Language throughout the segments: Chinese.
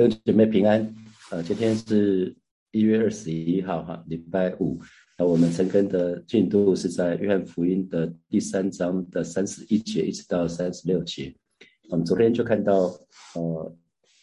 弟兄姐妹平安，呃，今天是一月二十一号哈，礼拜五。那我们陈根的进度是在约翰福音的第三章的三十一节一直到三十六节。我们昨天就看到，呃，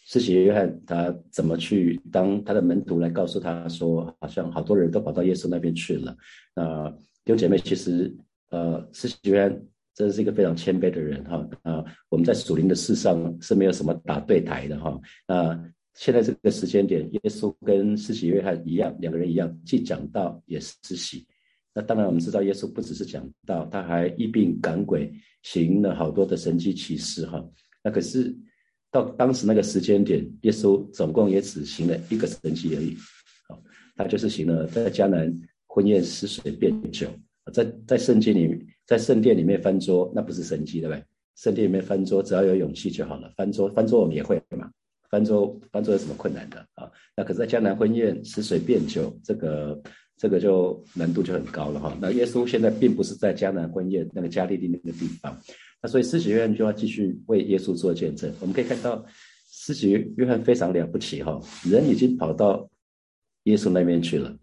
施洗约翰他怎么去当他的门徒来告诉他说，好像好多人都跑到耶稣那边去了。那弟兄姐妹，其实呃，施洗约翰真是一个非常谦卑的人哈。啊，我们在属灵的事上是没有什么打对台的哈。啊现在这个时间点，耶稣跟施洗约翰一样，两个人一样，既讲道也是施洗。那当然，我们知道耶稣不只是讲道，他还一病赶鬼，行了好多的神迹奇事哈。那可是到当时那个时间点，耶稣总共也只行了一个神迹而已。好，他就是行了在迦南婚宴失水变酒。在在圣经里，在圣殿里面翻桌，那不是神迹对不对？圣殿里面翻桌，只要有勇气就好了。翻桌翻桌我们也会嘛。翻桌翻桌有什么困难的啊？那可是，在江南婚宴吃水变酒，这个这个就难度就很高了哈。那耶稣现在并不是在江南婚宴那个加利利那个地方，那所以施洗约翰就要继续为耶稣做见证。我们可以看到，施洗约翰非常了不起哈，人已经跑到耶稣那边去了，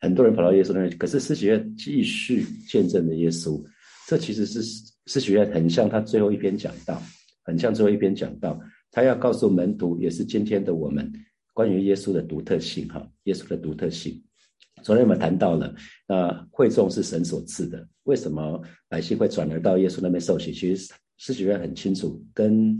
很多人跑到耶稣那边，可是施洗约翰继续见证的耶稣，这其实是施洗约很像他最后一篇讲到，很像最后一篇讲到。他要告诉门徒，也是今天的我们，关于耶稣的独特性，哈，耶稣的独特性。昨天我们谈到了，那会众是神所赐的，为什么百姓会转而到耶稣那边受洗？其实施洗约很清楚，跟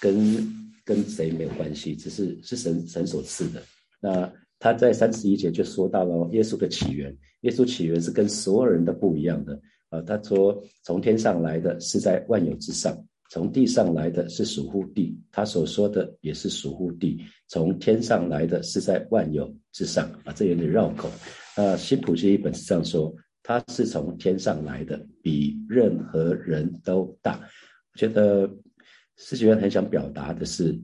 跟跟谁没有关系，只是是神神所赐的。那他在三十一节就说到了耶稣的起源，耶稣起源是跟所有人都不一样的啊。他说从天上来的是在万有之上。从地上来的是属乎地，他所说的也是属乎地。从天上来的是在万有之上啊，这有点绕口。那新普西一本是这样说，他是从天上来的，比任何人都大。我觉得施洗约很想表达的是，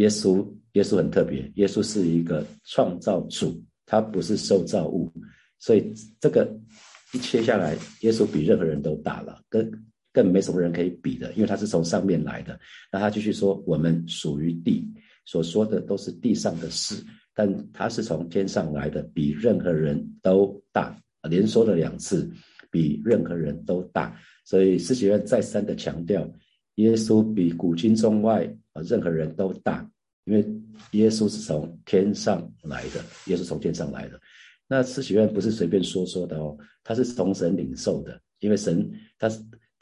耶稣，耶稣很特别，耶稣是一个创造主，他不是受造物，所以这个一切下来，耶稣比任何人都大了，跟。更没什么人可以比的，因为他是从上面来的。那他继续说，我们属于地，所说的都是地上的事，但他是从天上来的，比任何人都大。连说了两次，比任何人都大。所以施洗约再三的强调，耶稣比古今中外啊任何人都大，因为耶稣是从天上来的，耶稣从天上来的。那施洗约不是随便说说的哦，他是从神领受的，因为神他。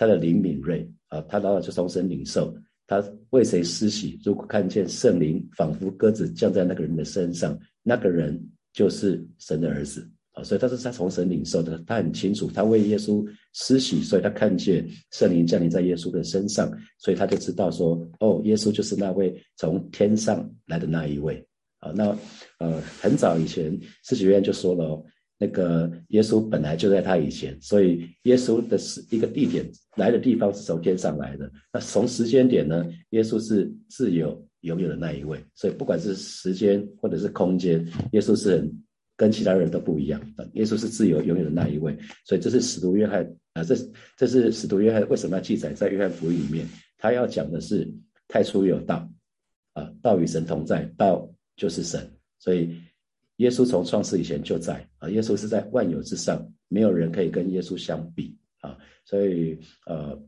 他的灵敏锐啊，他老早就从神领受，他为谁施洗？如果看见圣灵仿佛鸽子降在那个人的身上，那个人就是神的儿子所以他是他从神领受的，他很清楚，他为耶稣施洗，所以他看见圣灵降临在耶稣的身上，所以他就知道说，哦，耶稣就是那位从天上来的那一位啊。那呃，很早以前，施洗约翰就说了。哦那个耶稣本来就在他以前，所以耶稣的是一个地点来的地方是从天上来的。那从时间点呢，耶稣是自由拥有的那一位，所以不管是时间或者是空间，耶稣是很跟其他人都不一样。耶稣是自由拥有的那一位，所以这是使徒约翰啊，这这是使徒约翰为什么要记载在约翰福音里面？他要讲的是太初有道啊，道与神同在，道就是神，所以。耶稣从创世以前就在啊，耶稣是在万有之上，没有人可以跟耶稣相比啊，所以呃，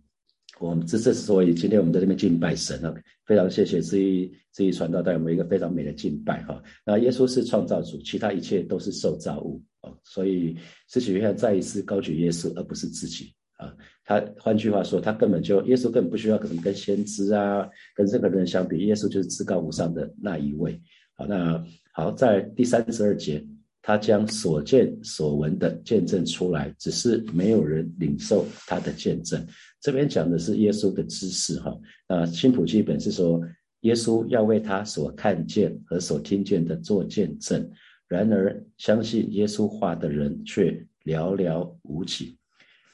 我们这这是所以今天我们在这边敬拜神啊，非常谢谢这一这一传道带我们一个非常美的敬拜哈。那耶稣是创造主，其他一切都是受造物啊，所以使徒约翰再一次高举耶稣，而不是自己啊。他换句话说，他根本就耶稣根本不需要可能跟先知啊，跟任何人相比，耶稣就是至高无上的那一位。好，那。好，在第三十二节，他将所见所闻的见证出来，只是没有人领受他的见证。这边讲的是耶稣的知识，哈。那新普基本是说，耶稣要为他所看见和所听见的做见证。然而，相信耶稣话的人却寥寥无几。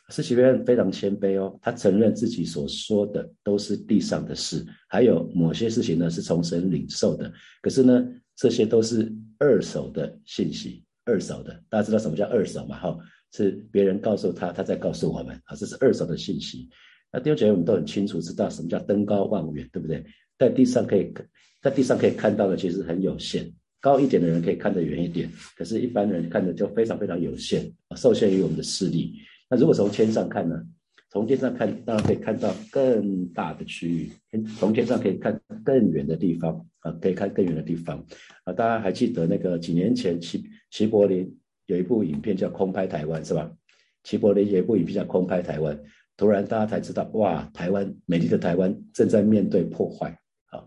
施洗约翰非常谦卑哦，他承认自己所说的都是地上的事，还有某些事情呢是从神领受的。可是呢？这些都是二手的信息，二手的，大家知道什么叫二手嘛？哈，是别人告诉他，他在告诉我们啊，这是二手的信息。那第二节我们都很清楚知道什么叫登高望远，对不对？在地上可以在地上可以看到的其实很有限。高一点的人可以看得远一点，可是一般人看的就非常非常有限，受限于我们的视力。那如果从天上看呢？从天上看，当然可以看到更大的区域。从天上可以看更远的地方啊，可以看更远的地方啊。大家还记得那个几年前齐齐柏林有一部影片叫《空拍台湾》是吧？齐柏林有一部影片叫《空拍台湾》，突然大家才知道，哇，台湾美丽的台湾正在面对破坏啊！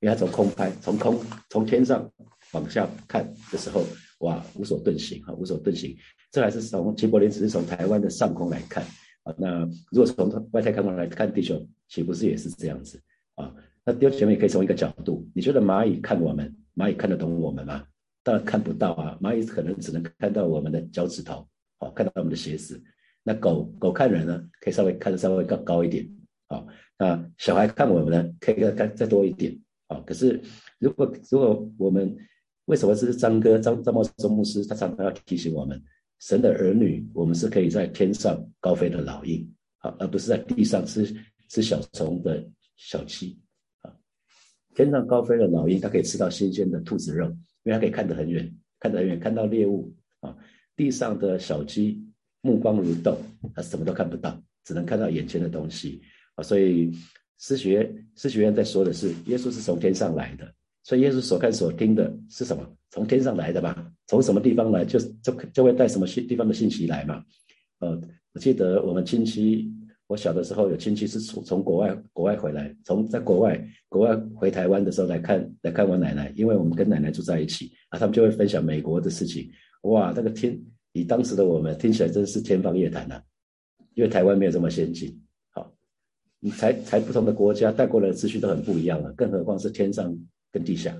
因为他从空拍，从空从天上。往下看的时候，哇，无所遁形啊，无所遁形。这还是从齐柏林只是从台湾的上空来看啊。那如果从外太空来看地球，岂不是也是这样子啊？那丢前面也可以从一个角度，你觉得蚂蚁看我们，蚂蚁看得懂我们吗？当然看不到啊，蚂蚁可能只能看到我们的脚趾头，哦，看到我们的鞋子。那狗狗看人呢，可以稍微看得稍微高高一点，啊。那小孩看我们呢，可以看再多一点，啊。可是如果如果我们为什么是张哥张张茂忠牧师？他常常要提醒我们，神的儿女，我们是可以在天上高飞的老鹰，啊，而不是在地上吃吃小虫的小鸡，啊，天上高飞的老鹰，它可以吃到新鲜的兔子肉，因为它可以看得很远，看得很远，看到猎物，啊，地上的小鸡目光如豆，它什么都看不到，只能看到眼前的东西，啊，所以诗学诗学院在说的是，耶稣是从天上来的。所以耶稣所看所听的是什么？从天上来的吧？从什么地方来，就就就会带什么信地方的信息来嘛？呃，我记得我们亲戚，我小的时候有亲戚是从从国外国外回来，从在国外国外回台湾的时候来看来看我奶奶，因为我们跟奶奶住在一起啊，他们就会分享美国的事情。哇，那个天，以当时的我们听起来真是天方夜谭呐，因为台湾没有这么先进。好，你才才不同的国家带过来的资讯都很不一样了，更何况是天上。跟地下，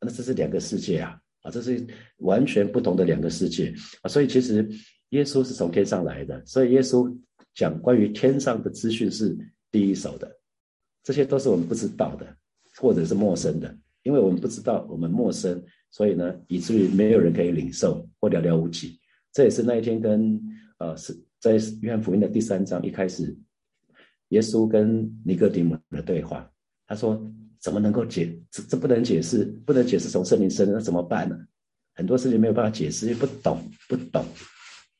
那这是两个世界啊，啊，这是完全不同的两个世界啊，所以其实耶稣是从天上来的，所以耶稣讲关于天上的资讯是第一手的，这些都是我们不知道的，或者是陌生的，因为我们不知道，我们陌生，所以呢，以至于没有人可以领受或寥寥无几。这也是那一天跟呃是在约翰福音的第三章一开始，耶稣跟尼哥底母的对话，他说。怎么能够解？这这不能解释，不能解释从圣灵生的，那怎么办呢？很多事情没有办法解释，又不懂，不懂，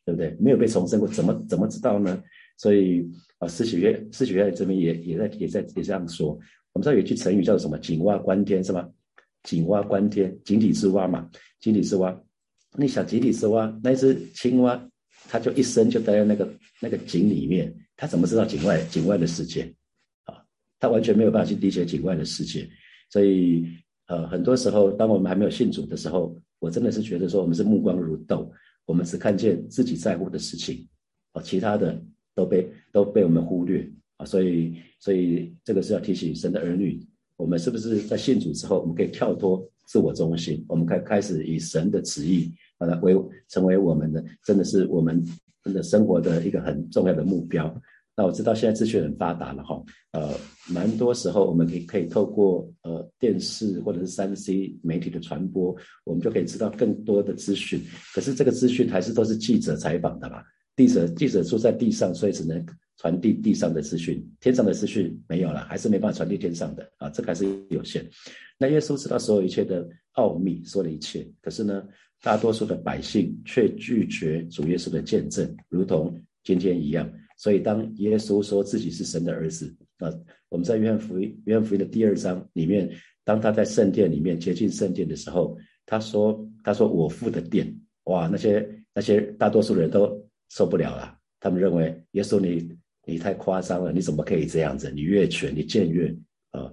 对不对？没有被重生过，怎么怎么知道呢？所以啊，施洗约施洗约这边也也在也在也这样说。我们知道有句成语叫做什么？井蛙观天是吗？井蛙观天，井底之蛙嘛，井底之蛙。你想井底之蛙，那只青蛙，它就一生就待在那个那个井里面，它怎么知道井外井外的世界？他完全没有办法去理解井外的世界，所以呃，很多时候，当我们还没有信主的时候，我真的是觉得说，我们是目光如豆，我们只看见自己在乎的事情，啊，其他的都被都被我们忽略啊，所以所以这个是要提醒神的儿女，我们是不是在信主之后，我们可以跳脱自我中心，我们开开始以神的旨意把它为成为我们的，真的是我们真的生活的一个很重要的目标。那我知道现在资讯很发达了哈，呃，蛮多时候我们可以可以透过呃电视或者是三 C 媒体的传播，我们就可以知道更多的资讯。可是这个资讯还是都是记者采访的嘛？记者记者住在地上，所以只能传递地上的资讯，天上的资讯没有了，还是没办法传递天上的啊，这个还是有限。那耶稣知道所有一切的奥秘，说了一切，可是呢，大多数的百姓却拒绝主耶稣的见证，如同今天一样。所以，当耶稣说自己是神的儿子，啊，我们在约翰福音约翰福音的第二章里面，当他在圣殿里面接近圣殿的时候，他说：“他说我父的殿，哇，那些那些大多数人都受不了了，他们认为耶稣你你太夸张了，你怎么可以这样子？你越权，你僭越啊！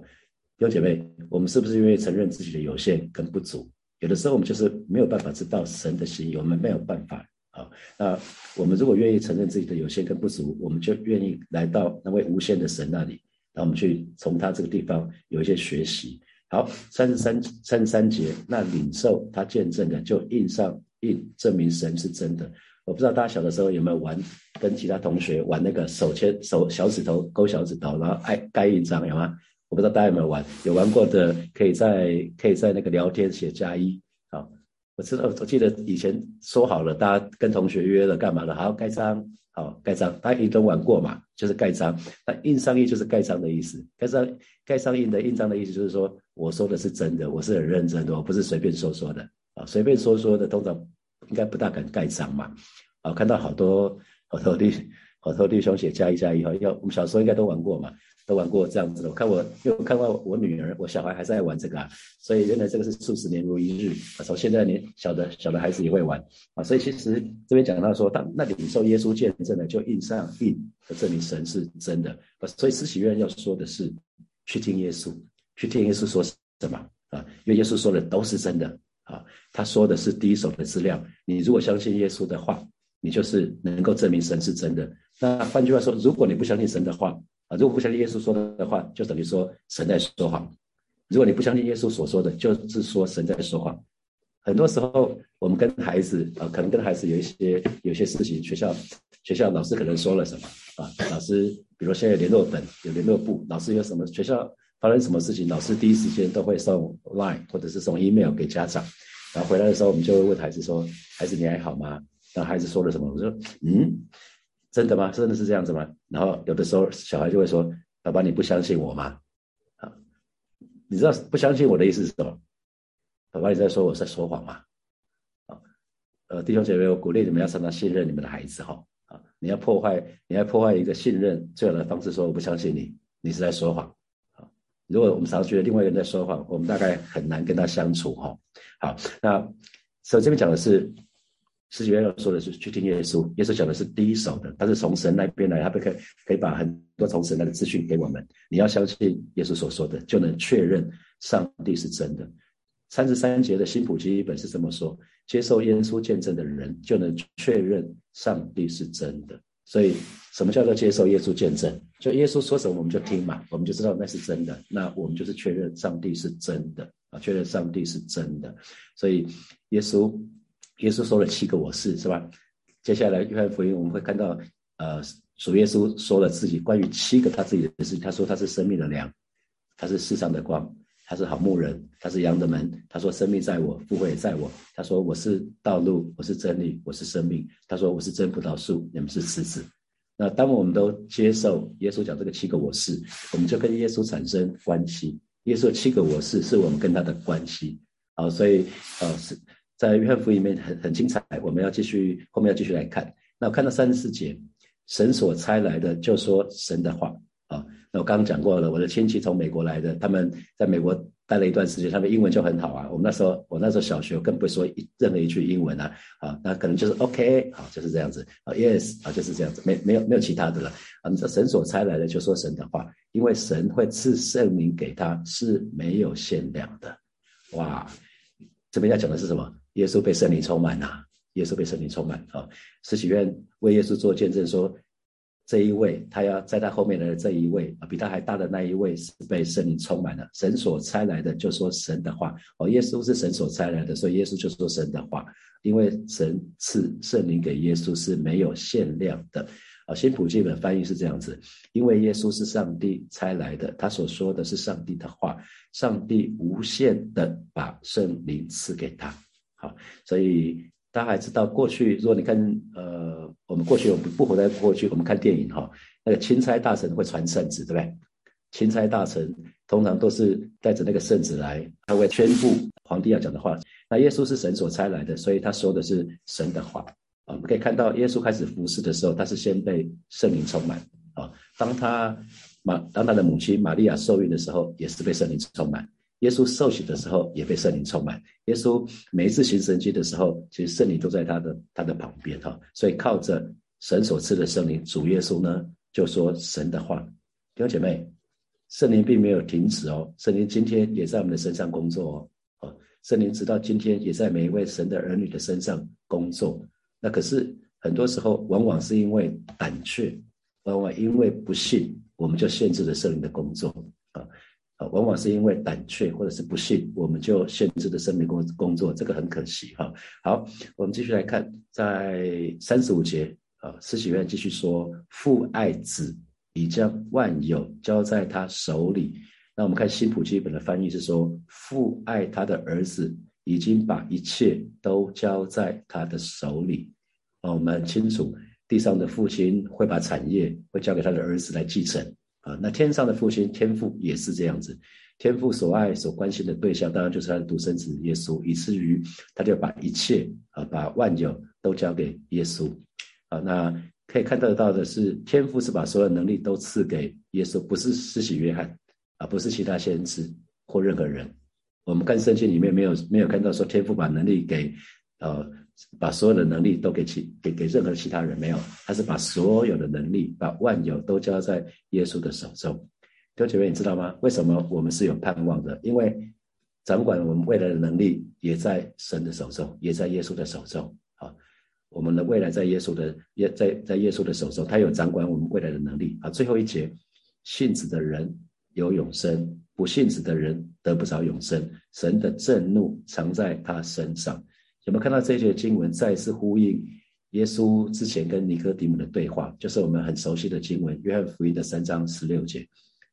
弟兄姐妹，我们是不是愿意承认自己的有限跟不足？有的时候我们就是没有办法知道神的心意，我们没有办法。”啊，那我们如果愿意承认自己的有限跟不足，我们就愿意来到那位无限的神那里，那我们去从他这个地方有一些学习。好，三十三三十三节，那领受他见证的就印上印，证明神是真的。我不知道大家小的时候有没有玩，跟其他同学玩那个手牵手小指头勾小指头，然后盖盖印章，有吗？我不知道大家有没有玩，有玩过的可以在可以在那个聊天写加一。啊，我知道，我记得以前说好了，大家跟同学约了干嘛了？好盖章，好盖章，大家一都玩过嘛，就是盖章。那印上印就是盖章的意思，盖章盖上印的印章的意思就是说，我说的是真的，我是很认真的，我不是随便说说的啊，随便说说的通常应该不大敢盖章嘛。啊，看到好多 好多弟好多弟兄写加一加一哈，要我们小时候应该都玩过嘛。都玩过这样子的，我看我因为我看到我女儿，我小孩还在玩这个啊，所以原来这个是数十年如一日啊。从现在年小的小的孩子也会玩啊，所以其实这边讲到说，当那领受耶稣见证的，就印上印，证明神是真的。所以施洗约要说的是，去听耶稣，去听耶稣说什么啊？因为耶稣说的都是真的啊，他说的是第一手的资料。你如果相信耶稣的话，你就是能够证明神是真的。那换句话说，如果你不相信神的话，啊，如果不相信耶稣说的话，就等于说神在说谎；如果你不相信耶稣所说的，就是说神在说谎。很多时候，我们跟孩子啊，可能跟孩子有一些有些事情，学校学校老师可能说了什么啊？老师，比如现在联络本有联络部，老师有什么学校发生什么事情，老师第一时间都会送 line 或者是送 email 给家长，然后回来的时候，我们就会问孩子说：“孩子，你还好吗？”然后孩子说了什么？我说：“嗯。”真的吗？真的是这样子吗？然后有的时候小孩就会说：“爸爸，你不相信我吗？”啊，你知道不相信我的意思是什么？爸爸，你在说我在说谎吗？啊，呃，弟兄姐妹，我鼓励你们要常常信任你们的孩子哈。啊，你要破坏，你要破坏一个信任最好的方式，说我不相信你，你是在说谎。如果我们常常觉得另外一个人在说谎，我们大概很难跟他相处哈。好，那所以这边讲的是。十几约要说的是去听耶稣，耶稣讲的是第一手的，他是从神那边来，他可以可以把很多从神来的资讯给我们。你要相信耶稣所说的，就能确认上帝是真的。三十三节的新普基本是这么说：接受耶稣见证的人，就能确认上帝是真的。所以，什么叫做接受耶稣见证？就耶稣说什么，我们就听嘛，我们就知道那是真的。那我们就是确认上帝是真的啊，确认上帝是真的。所以，耶稣。耶稣说了七个我是，是吧？接下来约翰福音我们会看到，呃，主耶稣说了自己关于七个他自己的事。他说他是生命的粮，他是世上的光，他是好牧人，他是羊的门。他说生命在我，复活也在我。他说我是道路，我是真理，我是生命。他说我是真葡萄树，你们是枝子。那当我们都接受耶稣讲这个七个我是，我们就跟耶稣产生关系。耶稣七个我是，是我们跟他的关系。好，所以呃是。在约翰福音里面很很精彩，我们要继续后面要继续来看。那我看到三十四节，神所差来的就说神的话。我刚刚讲过了，我的亲戚从美国来的，他们在美国待了一段时间，他们英文就很好啊。我们那时候我那时候小学更不会说任何一句英文啊啊，那可能就是 OK 好就是这样子啊，Yes 啊就是这样子，没没有没有其他的了啊。这神所差来的就说神的话，因为神会赐圣灵给他是没有限量的。哇，这边要讲的是什么？耶稣被圣灵充满呐，耶稣被圣灵充满啊！施洗院为耶稣做见证说，这一位他要在他后面的这一位啊，比他还大的那一位是被圣灵充满了，神所差来的就说神的话哦，耶稣是神所差来的，所以耶稣就说神的话，因为神赐圣灵给耶稣是没有限量的。啊，新普基本翻译是这样子：因为耶稣是上帝差来的，他所说的是上帝的话，上帝无限的把圣灵赐给他。好，所以大家还知道过去，如果你看，呃，我们过去我们不活在过去，我们看电影哈，那个钦差大臣会传圣旨，对不对？钦差大臣通常都是带着那个圣旨来，他会宣布皇帝要讲的话。那耶稣是神所差来的，所以他说的是神的话。啊，我们可以看到耶稣开始服侍的时候，他是先被圣灵充满。啊，当他马当他的母亲玛利亚受孕的时候，也是被圣灵充满。耶稣受洗的时候也被圣灵充满。耶稣每一次行神迹的时候，其实圣灵都在他的他的旁边哈。所以靠着神所赐的圣灵，主耶稣呢就说神的话。弟兄姐妹，圣灵并没有停止哦，圣灵今天也在我们的身上工作哦。哦，圣灵直到今天也在每一位神的儿女的身上工作。那可是很多时候，往往是因为胆怯，往往因为不信，我们就限制了圣灵的工作啊。往往是因为胆怯或者是不信，我们就限制了生命工工作，这个很可惜哈。好，我们继续来看，在三十五节啊，施洗约继续说：“父爱子，已将万有交在他手里。”那我们看新普基本的翻译是说：“父爱他的儿子，已经把一切都交在他的手里。哦，我们很清楚，地上的父亲会把产业会交给他的儿子来继承。啊，那天上的父亲天父也是这样子。天父所爱、所关心的对象，当然就是他的独生子耶稣，以至于他就把一切啊，把万有都交给耶稣。啊，那可以看得到的是，天父是把所有能力都赐给耶稣，不是施洗约翰，啊，不是其他先知或任何人。我们看圣经里面没有没有看到说天父把能力给，呃，把所有的能力都给其给给任何其他人没有，他是把所有的能力，把万有都交在耶稣的手中。弟兄姐妹，你知道吗？为什么我们是有盼望的？因为掌管我们未来的能力也在神的手中，也在耶稣的手中。啊，我们的未来在耶稣的耶在在耶稣的手中，他有掌管我们未来的能力。啊，最后一节，信子的人有永生，不信子的人得不着永生。神的震怒藏在他身上。有没有看到这些经文再次呼应耶稣之前跟尼哥底母的对话？就是我们很熟悉的经文，约翰福音的三章十六节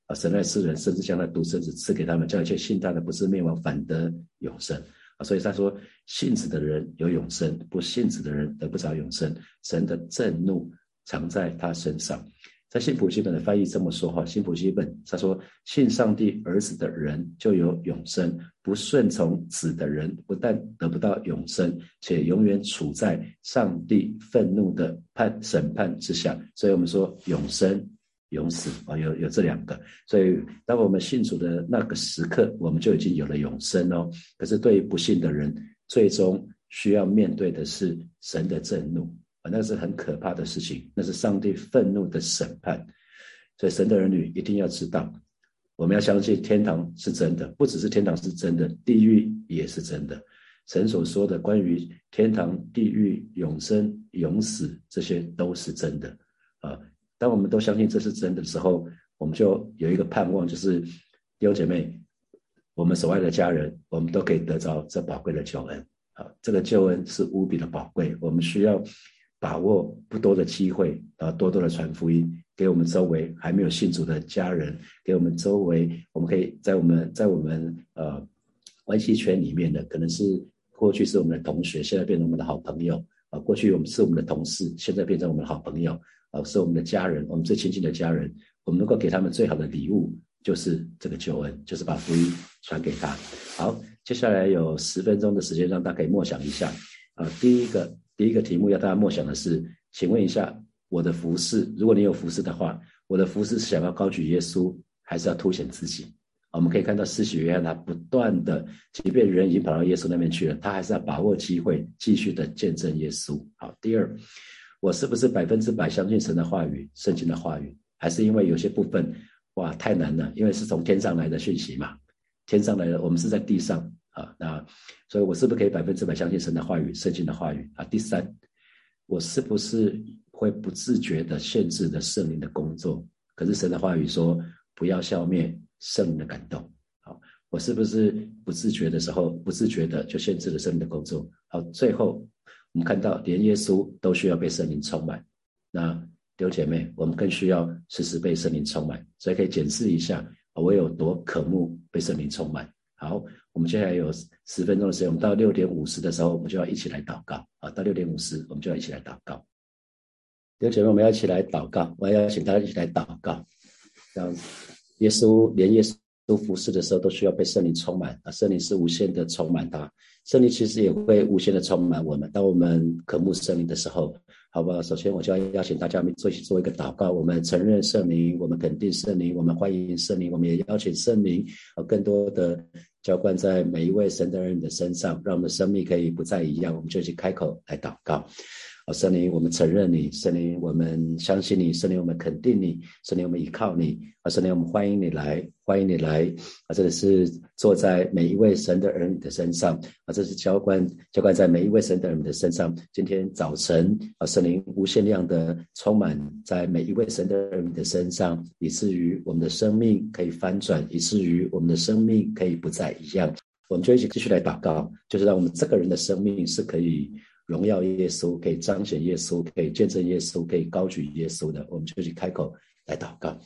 啊。神爱世人，甚至将他独生子赐给他们，叫一切信他的不是灭亡，反得永生啊！所以他说，信子的人有永生，不信子的人得不着永生。神的震怒藏在他身上。在新普西本的翻译这么说哈，新普西本他说，信上帝儿子的人就有永生，不顺从子的人不但得不到永生，且永远处在上帝愤怒的判审判之下。所以我们说永生。永死啊，有有这两个，所以当我们信主的那个时刻，我们就已经有了永生哦。可是对于不信的人，最终需要面对的是神的震怒啊，那是很可怕的事情，那是上帝愤怒的审判。所以神的儿女一定要知道，我们要相信天堂是真的，不只是天堂是真的，地狱也是真的。神所说的关于天堂、地狱、永生、永死，这些都是真的啊。当我们都相信这是真的时候，我们就有一个盼望，就是弟兄姐妹，我们所爱的家人，我们都可以得着这宝贵的救恩啊！这个救恩是无比的宝贵，我们需要把握不多的机会啊，多多的传福音给我们周围还没有信主的家人，给我们周围，我们可以在我们在我们呃关系圈里面的，可能是过去是我们的同学，现在变成我们的好朋友啊，过去我们是我们的同事，现在变成我们的好朋友。啊，是我们的家人，我们最亲近的家人，我们能够给他们最好的礼物，就是这个救恩，就是把福音传给他。好，接下来有十分钟的时间，让大家可以默想一下。啊，第一个第一个题目要大家默想的是，请问一下，我的服饰，如果你有服饰的话，我的服饰是想要高举耶稣，还是要凸显自己？我们可以看到施洗约翰他不断的，即便人已经跑到耶稣那边去了，他还是要把握机会，继续的见证耶稣。好，第二。我是不是百分之百相信神的话语、圣经的话语？还是因为有些部分，哇，太难了？因为是从天上来的讯息嘛，天上来的，我们是在地上啊。那，所以我是不是可以百分之百相信神的话语、圣经的话语啊？第三，我是不是会不自觉的限制的圣灵的工作？可是神的话语说，不要消灭圣灵的感动。好，我是不是不自觉的时候，不自觉的就限制了圣灵的工作？好，最后。我们看到，连耶稣都需要被圣灵充满。那弟兄姐妹，我们更需要时时被圣灵充满。所以可以检视一下，我有多渴慕被圣灵充满。好，我们接下来有十分钟的时间，我们到六点五十的时候，我们就要一起来祷告啊！到六点五十，我们就要一起来祷告。弟兄姐妹，我们要一起来祷告，我要邀请大家一起来祷告。让耶稣连耶稣都服侍的时候，都需要被圣灵充满啊！圣灵是无限的充满他。圣灵其实也会无限的充满我们。当我们渴慕圣灵的时候，好吧，首先我就要邀请大家做做一个祷告。我们承认圣灵，我们肯定圣灵，我们欢迎圣灵，我们也邀请圣灵，呃，更多的浇灌在每一位神的人的身上，让我们的生命可以不再一样。我们就去开口来祷告。啊，圣灵，我们承认你；圣灵，我们相信你；圣灵，我们肯定你；圣灵，我们依靠你。啊，圣灵，我们欢迎你来，欢迎你来。啊，这里是坐在每一位神的儿女的身上。啊，这是浇灌浇灌在每一位神的儿女的身上。今天早晨，啊，圣灵无限量的充满在每一位神的儿女的身上，以至于我们的生命可以翻转，以至于我们的生命可以不再一样。我们就一起继续来祷告，就是让我们这个人的生命是可以。荣耀耶稣，可以彰显耶稣，可以见证耶稣，可以高举耶稣的，我们就去开口来祷告。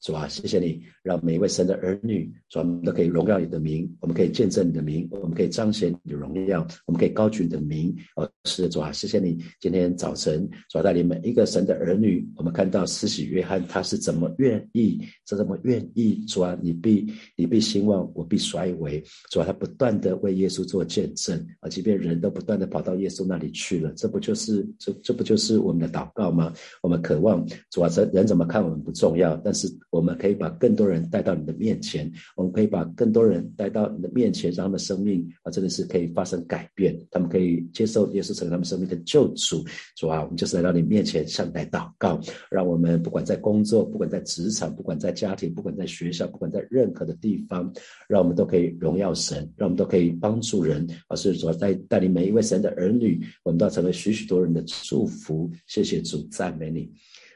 主啊，谢谢你，让每一位神的儿女，主啊，我们都可以荣耀你的名，我们可以见证你的名，我们可以彰显你的荣耀，我们可以高举你的名。哦，是主啊，谢谢你，今天早晨主啊带领每一个神的儿女，我们看到施洗约翰他是怎么愿意，是怎么愿意。主啊，你必你必兴旺，我必衰微。主啊，他不断的为耶稣做见证啊，即便人都不断的跑到耶稣那里去了，这不就是这这不就是我们的祷告吗？我们渴望主啊，人人怎么看我们不重要，但是。我们可以把更多人带到你的面前，我们可以把更多人带到你的面前，让他们生命啊，真的是可以发生改变。他们可以接受耶稣成为他们生命的救主。主啊，我们就是来到你面前向你来祷告，让我们不管在工作，不管在职场，不管在家庭，不管在学校，不管在任何的地方，让我们都可以荣耀神，让我们都可以帮助人。而是说，带带领每一位神的儿女，我们都要成为许许多人的祝福。谢谢主，赞美你。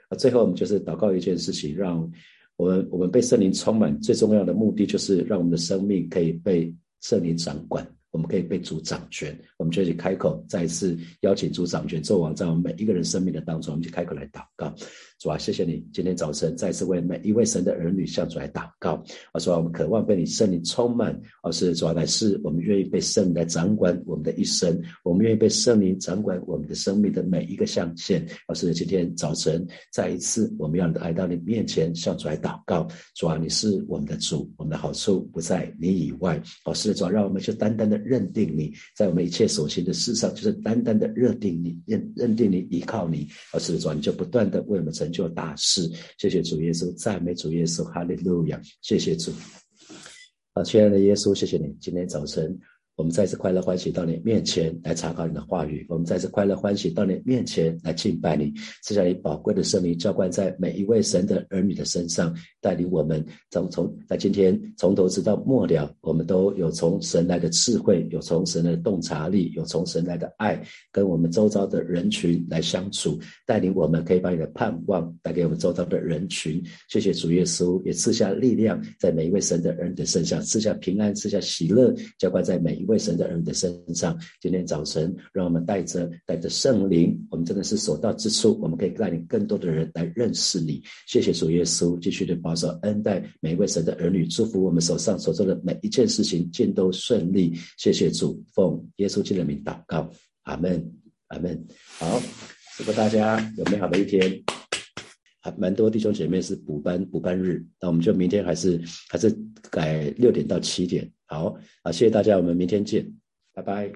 啊，最后我们就是祷告一件事情，让。我们我们被圣灵充满，最重要的目的就是让我们的生命可以被圣灵掌管。我们可以被主掌权，我们就去开口，再一次邀请主掌权，做王在我们每一个人生命的当中，我们就开口来祷告。主啊，谢谢你今天早晨再次为每一位神的儿女向主来祷告。啊，主啊，我们渴望被你圣灵充满，而是主啊，乃是我们愿意被圣灵来掌管我们的一生，我们愿意被圣灵掌管我们的生命的每一个象限。而是今天早晨再一次，我们要来到你面前向主来祷告。主啊，你是我们的主，我们的好处不在你以外。哦，是主啊，让我们就单单的。认定你在我们一切所行的事上，就是单单的认定你认认定你依靠你，而是说你就不断的为我们成就大事。谢谢主耶稣，赞美主耶稣，哈利路亚！谢谢主，啊，亲爱的耶稣，谢谢你今天早晨。我们再次快乐欢喜到你面前来查考你的话语，我们再次快乐欢喜到你面前来敬拜你，赐下你宝贵的圣灵浇灌在每一位神的儿女的身上，带领我们从从在今天从头直到末了，我们都有从神来的智慧，有从神来的洞察力，有从神来的爱，跟我们周遭的人群来相处，带领我们可以把你的盼望带给我们周遭的人群。谢谢主耶稣，也赐下力量在每一位神的儿女的身上，赐下平安，赐下喜乐，浇灌在每。一位神的儿女的身上，今天早晨，让我们带着带着圣灵，我们真的是所到之处，我们可以带领更多的人来认识你。谢谢主耶稣，继续的保守恩待每一位神的儿女，祝福我们手上所做的每一件事情尽都顺利。谢谢主，奉耶稣基督的名祷告，阿门，阿门。好，祝福大家有美好的一天。还蛮多弟兄姐妹是补班补班日，那我们就明天还是还是改六点到七点。好，好，谢谢大家，我们明天见，拜拜。